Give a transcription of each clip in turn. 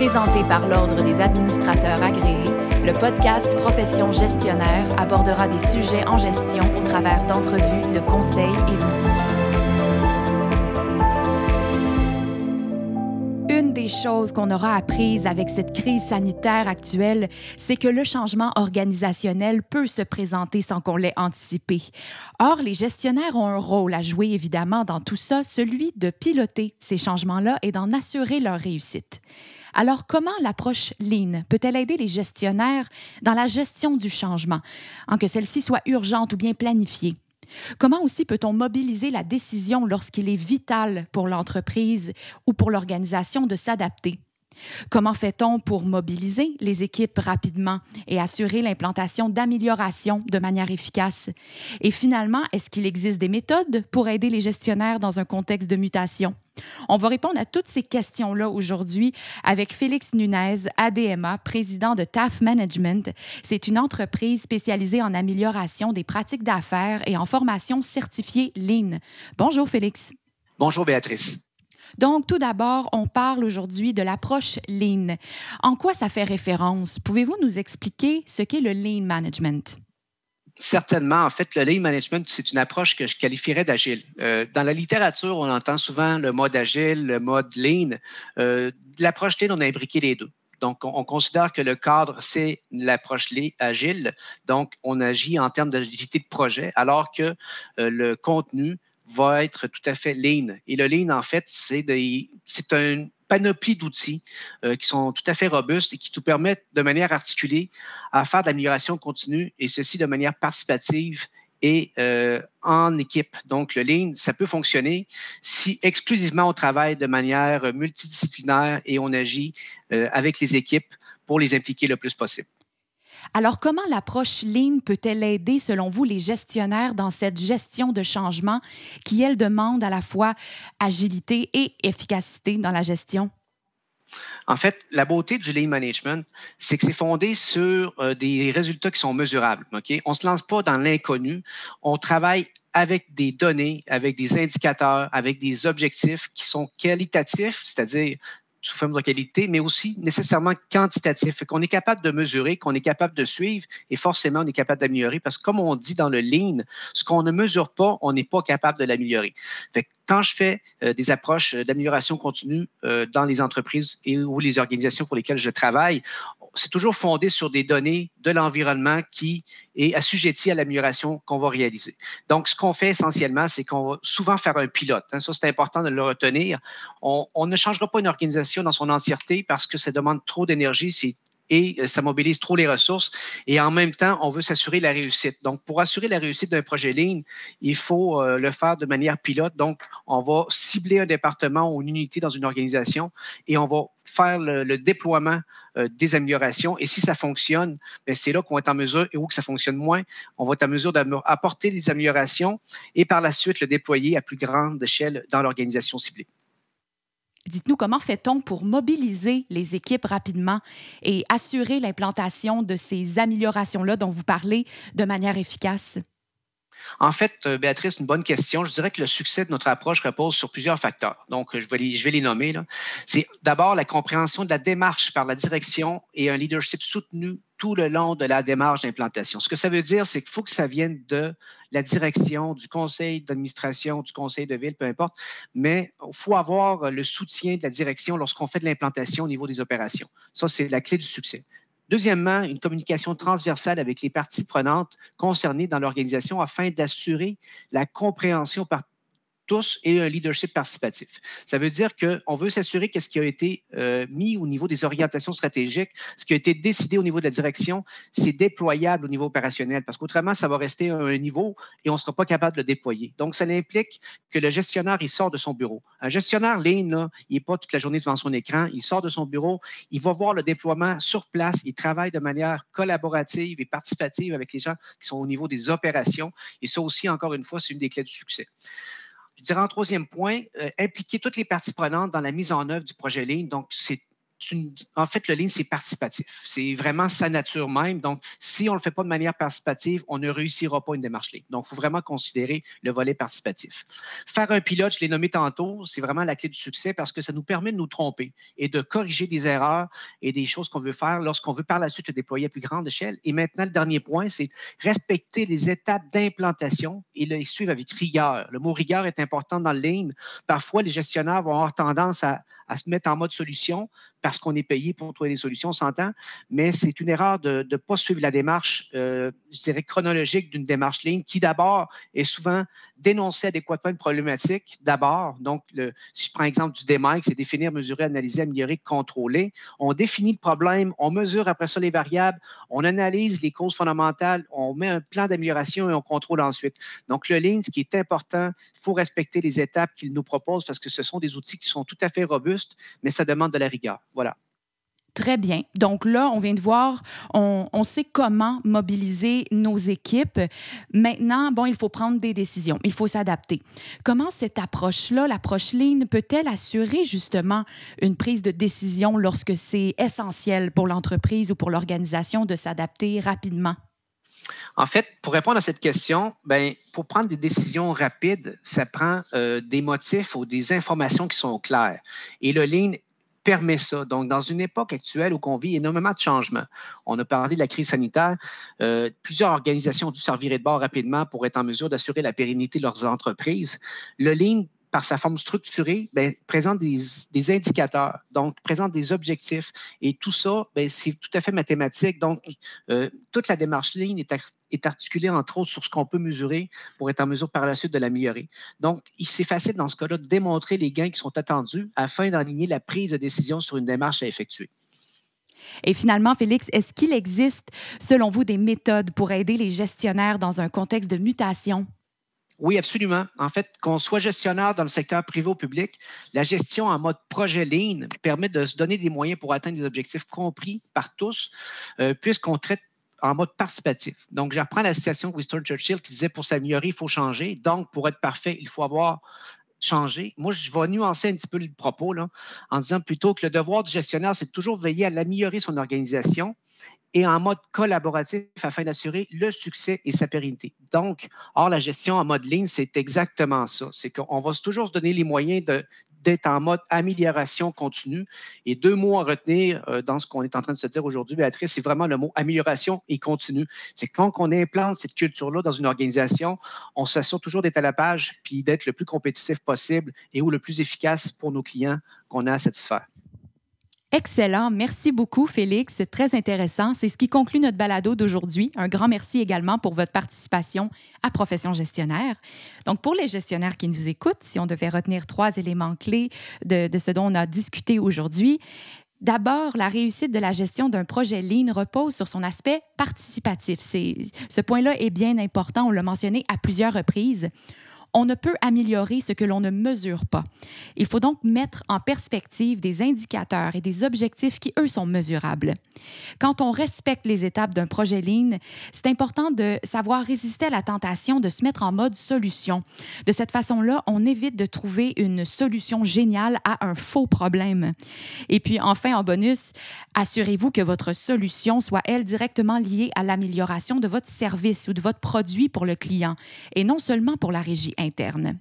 Présenté par l'Ordre des administrateurs agréés, le podcast Profession gestionnaire abordera des sujets en gestion au travers d'entrevues, de conseils et d'outils. Une des choses qu'on aura apprises avec cette crise sanitaire actuelle, c'est que le changement organisationnel peut se présenter sans qu'on l'ait anticipé. Or, les gestionnaires ont un rôle à jouer évidemment dans tout ça, celui de piloter ces changements-là et d'en assurer leur réussite. Alors, comment l'approche Lean peut-elle aider les gestionnaires dans la gestion du changement, en que celle-ci soit urgente ou bien planifiée? Comment aussi peut-on mobiliser la décision lorsqu'il est vital pour l'entreprise ou pour l'organisation de s'adapter? Comment fait-on pour mobiliser les équipes rapidement et assurer l'implantation d'améliorations de manière efficace? Et finalement, est-ce qu'il existe des méthodes pour aider les gestionnaires dans un contexte de mutation? On va répondre à toutes ces questions-là aujourd'hui avec Félix Nunez, ADMA, président de TAF Management. C'est une entreprise spécialisée en amélioration des pratiques d'affaires et en formation certifiée Lean. Bonjour Félix. Bonjour Béatrice. Donc, tout d'abord, on parle aujourd'hui de l'approche Lean. En quoi ça fait référence? Pouvez-vous nous expliquer ce qu'est le Lean Management? Certainement. En fait, le Lean Management, c'est une approche que je qualifierais d'agile. Euh, dans la littérature, on entend souvent le mode agile, le mode Lean. Euh, l'approche Lean, on a imbriqué les deux. Donc, on, considère que le cadre, c'est l'approche agile. Donc, on agit en termes d'agilité de projet, alors que euh, le contenu, va être tout à fait lean. Et le lean, en fait, c'est une panoplie d'outils euh, qui sont tout à fait robustes et qui nous permettent de manière articulée à faire de l'amélioration continue et ceci de manière participative et euh, en équipe. Donc, le lean, ça peut fonctionner si exclusivement on travaille de manière multidisciplinaire et on agit euh, avec les équipes pour les impliquer le plus possible. Alors, comment l'approche Lean peut-elle aider, selon vous, les gestionnaires dans cette gestion de changement qui, elle, demande à la fois agilité et efficacité dans la gestion? En fait, la beauté du lean management, c'est que c'est fondé sur euh, des résultats qui sont mesurables. On ne se lance pas dans l'inconnu. On travaille avec des données, avec des indicateurs, avec des objectifs qui sont qualitatifs, c'est-à-dire sous forme de qualité, mais aussi nécessairement quantitatif. Qu'on est capable de mesurer, qu'on est capable de suivre et forcément on est capable d'améliorer parce que comme on dit dans le lean, ce qu'on ne mesure pas, on n'est pas capable de l'améliorer. Quand je fais euh, des approches d'amélioration continue euh, dans les entreprises et ou les organisations pour lesquelles je travaille, c'est toujours fondé sur des données de l'environnement qui est assujetti à l'amélioration qu'on va réaliser. Donc, ce qu'on fait essentiellement, c'est qu'on va souvent faire un pilote. Hein. ça, c'est important de le retenir. On, ne changera pas une organisation dans son entièreté parce que ça demande trop d'énergie, et euh, ça mobilise trop les ressources. Et en même temps, on veut s'assurer la réussite. Donc, pour assurer la réussite d'un projet ligne, il faut euh, le faire de manière pilote. Donc, on va cibler un département ou une unité dans une organisation et on va faire le, déploiement euh, des améliorations. Et si ça fonctionne, ben, c'est là qu'on être en mesure, et où que ça fonctionne moins, on va être en mesure d'apporter des améliorations et par la suite le déployer à plus grande échelle dans l'organisation ciblée. Dites-nous comment fait-on pour mobiliser les équipes rapidement et assurer l'implantation de ces améliorations-là dont vous parlez de manière efficace? En fait, euh, Béatrice, une bonne question. Je dirais que le succès de notre approche repose sur plusieurs facteurs. Donc, les, je vais les nommer. C'est d'abord la compréhension de la démarche par la direction et un leadership soutenu tout le long de la démarche d'implantation. Ce que ça veut dire, c'est qu'il faut que ça vienne de la direction, du conseil d'administration, du conseil de ville, peu importe, mais il faut avoir le soutien de la direction lorsqu'on fait de l'implantation au niveau des opérations. Ça, c'est la clé du succès. Deuxièmement, une communication transversale avec les parties prenantes concernées dans l'organisation afin d'assurer la compréhension par tous et un leadership participatif. Ça veut dire qu'on veut s'assurer que ce qui a été euh, mis au niveau des orientations stratégiques, ce qui a été décidé au niveau de la direction, c'est déployable au niveau opérationnel, parce qu'autrement, ça va rester à un niveau et on ne sera pas capable de le déployer. Donc, ça implique que le gestionnaire, il sort de son bureau. Un gestionnaire ligne, il n'est pas toute la journée devant son écran, il sort de son bureau, il va voir le déploiement sur place, il travaille de manière collaborative et participative avec les gens qui sont au niveau des opérations. Et ça aussi, encore une fois, c'est une des clés du succès. Je dirais en troisième point, euh, impliquer toutes les parties prenantes dans la mise en œuvre du projet ligne. Donc, c'est en fait, le Lean, c'est participatif. C'est vraiment sa nature même. Donc, si on ne le fait pas de manière participative, on ne réussira pas une démarche Lean. Donc, il faut vraiment considérer le volet participatif. Faire un pilote, je l'ai nommé tantôt, c'est vraiment la clé du succès parce que ça nous permet de nous tromper et de corriger des erreurs et des choses qu'on veut faire lorsqu'on veut par la suite le déployer à plus grande échelle. Et maintenant, le dernier point, c'est respecter les étapes d'implantation et le suivre avec rigueur. Le mot rigueur est important dans le Lean. Parfois, les gestionnaires vont avoir tendance à, à se mettre en mode solution parce qu'on est payé pour trouver des solutions, on s'entend, mais c'est une erreur de ne pas suivre la démarche, euh, je dirais, chronologique d'une démarche ligne qui, d'abord, est souvent dénoncer adéquatement une problématique, d'abord. Donc, si je prends l'exemple du DMAIC, c'est définir, mesurer, analyser, améliorer, contrôler. On définit le problème, on mesure après ça les variables, on analyse les causes fondamentales, on met un plan d'amélioration et on contrôle ensuite. Donc, le Lean, ce qui est important, il faut respecter les étapes qu'il nous propose parce que ce sont des outils qui sont tout à fait robustes, mais ça demande de la rigueur. Voilà. Très bien. Donc là, on vient de voir, on, sait comment mobiliser nos équipes. Maintenant, bon, il faut prendre des décisions, il faut s'adapter. Comment cette approche-là, l'approche Lean, peut-elle assurer justement une prise de décision lorsque c'est essentiel pour l'entreprise ou pour l'organisation de s'adapter rapidement? En fait, pour répondre à cette question, ben, pour prendre des décisions rapides, ça prend euh, des motifs ou des informations qui sont claires. Et le Lean permet ça. Donc, dans une époque actuelle où on vit énormément de changements, on a parlé de la crise sanitaire, euh, plusieurs organisations ont dû servir de bord rapidement pour être en mesure d'assurer la pérennité de leurs entreprises. Le Lean par sa forme structurée, ben, présente des, indicateurs, donc présente des objectifs. Et tout ça, ben, c'est tout à fait mathématique. Donc, euh, toute la démarche ligne est, est, articulée, entre autres, sur ce qu'on peut mesurer pour être en mesure par la suite de l'améliorer. Donc, c'est facile dans ce cas-là de démontrer les gains qui sont attendus afin d'aligner la prise de décision sur une démarche à effectuer. Et finalement, Félix, est-ce qu'il existe, selon vous, des méthodes pour aider les gestionnaires dans un contexte de mutation? Oui, absolument. En fait, qu'on soit gestionnaire dans le secteur privé ou public, la gestion en mode projet Lean permet de se donner des moyens pour atteindre des objectifs compris par tous, euh, puisqu'on traite en mode participatif. Donc, j'apprends la citation de Winston Churchill qui disait pour s'améliorer, il faut changer. Donc, pour être parfait, il faut avoir changé. Moi, je vais nuancer un petit peu le propos en disant plutôt que le devoir du gestionnaire, c'est toujours veiller à l'améliorer son organisation et en mode collaboratif afin d'assurer le succès et sa pérennité. Donc, or, la gestion en mode ligne, c'est exactement ça. C'est qu'on va toujours se donner les moyens d'être en mode amélioration continue. Et deux mots à retenir euh, dans ce qu'on est en train de se dire aujourd'hui, Béatrice, c'est vraiment le mot amélioration et continue. C'est quand on implante cette culture-là dans une organisation, on s'assure toujours d'être à la page puis d'être le plus compétitif possible et ou le plus efficace pour nos clients qu'on a à satisfaire. Excellent. Merci beaucoup, Félix. C'est très intéressant. C'est ce qui conclut notre balado d'aujourd'hui. Un grand merci également pour votre participation à Profession gestionnaire. Donc, pour les gestionnaires qui nous écoutent, si on devait retenir trois éléments clés de, ce dont on a discuté aujourd'hui, D'abord, la réussite de la gestion d'un projet Lean repose sur son aspect participatif. Ce point-là est bien important, on l'a mentionné à plusieurs reprises. On ne peut améliorer ce que l'on ne mesure pas. Il faut donc mettre en perspective des indicateurs et des objectifs qui, eux, sont mesurables. Quand on respecte les étapes d'un projet Lean, c'est important de savoir résister à la tentation de se mettre en mode solution. De cette façon-là, on évite de trouver une solution géniale à un faux problème. Et puis, enfin, en bonus, assurez-vous que votre solution soit, elle, directement liée à l'amélioration de votre service ou de votre produit pour le client, et non seulement pour la régie interne.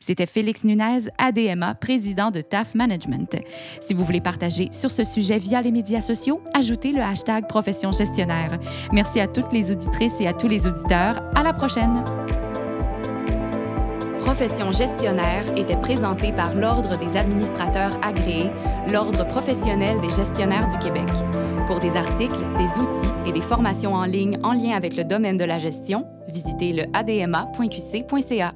C'était Félix Nunez, ADMA, président de TAF Management. Si vous voulez partager sur ce sujet via les médias sociaux, ajoutez le hashtag Profession Gestionnaire. Merci à toutes les auditrices et à tous les auditeurs. À la prochaine! Profession gestionnaire était présentée par l'Ordre des administrateurs agréés, l'Ordre professionnel des gestionnaires du Québec. Pour des articles, des outils et des formations en ligne en lien avec le domaine de la gestion, visitez le adma.qc.ca.